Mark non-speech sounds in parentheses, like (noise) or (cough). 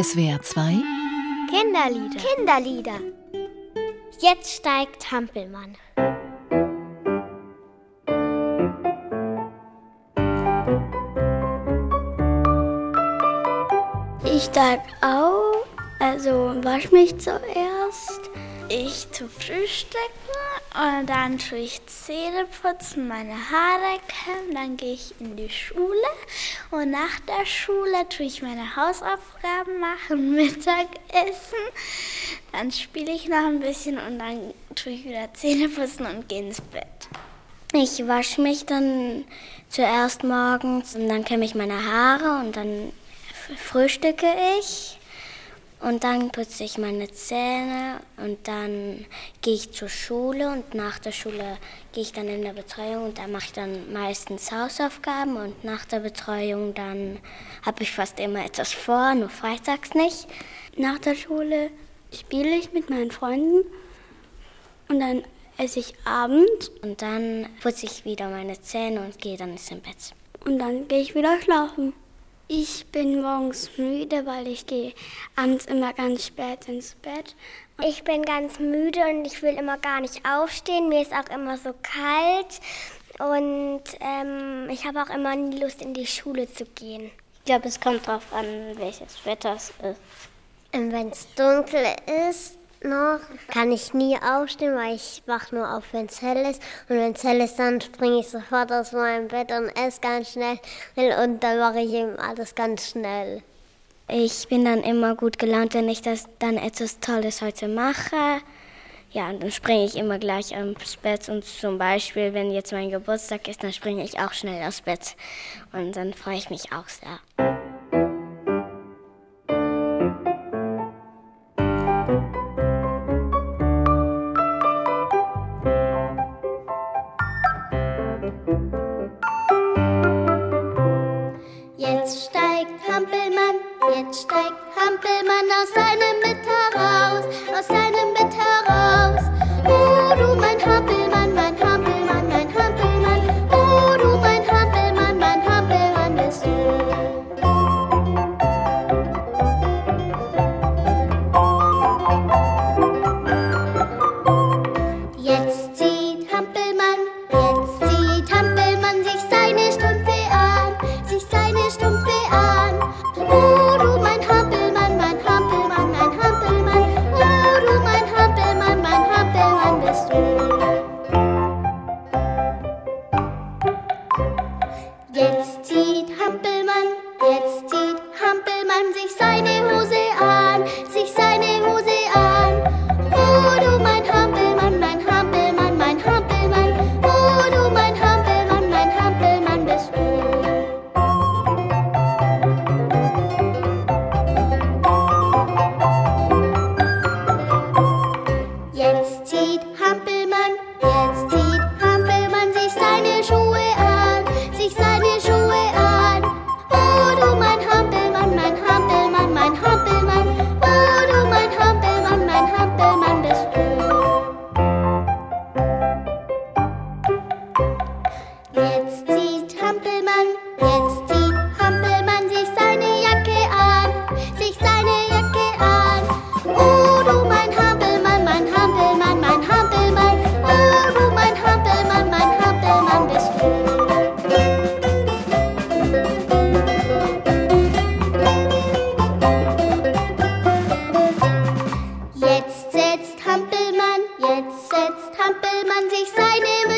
SWR 2 Kinderlieder. Kinderlieder. Jetzt steigt Hampelmann. Ich steig auf, also wasch mich zuerst. Ich zu frühstücken und dann tue ich Zähne putzen, meine Haare kämmen, dann gehe ich in die Schule und nach der Schule tue ich meine Hausaufgaben machen, (laughs) Mittagessen, dann spiele ich noch ein bisschen und dann tue ich wieder Zähne putzen und gehe ins Bett. Ich wasche mich dann zuerst morgens und dann kämme ich meine Haare und dann frühstücke ich. Und dann putze ich meine Zähne und dann gehe ich zur Schule und nach der Schule gehe ich dann in der Betreuung und da mache ich dann meistens Hausaufgaben und nach der Betreuung dann habe ich fast immer etwas vor, nur freitags nicht. Nach der Schule spiele ich mit meinen Freunden und dann esse ich Abend und dann putze ich wieder meine Zähne und gehe dann ins Bett. Und dann gehe ich wieder schlafen. Ich bin morgens müde, weil ich gehe abends immer ganz spät ins Bett. Ich bin ganz müde und ich will immer gar nicht aufstehen. Mir ist auch immer so kalt und ähm, ich habe auch immer nie Lust, in die Schule zu gehen. Ich glaube, es kommt darauf an, welches Wetter es ist. Wenn es dunkel ist, noch kann ich nie aufstehen, weil ich wach nur auf, wenn es hell ist. Und wenn es hell ist, dann springe ich sofort aus meinem Bett und esse ganz schnell. Und dann mache ich eben alles ganz schnell. Ich bin dann immer gut gelaunt, wenn ich das dann etwas Tolles heute mache. Ja, und dann springe ich immer gleich ins Bett. Und zum Beispiel, wenn jetzt mein Geburtstag ist, dann springe ich auch schnell aus Bett. Und dann freue ich mich auch sehr. Jetzt steigt Hampelmann, jetzt steigt Hampelmann aus seinem Bett heraus, aus seinem excited.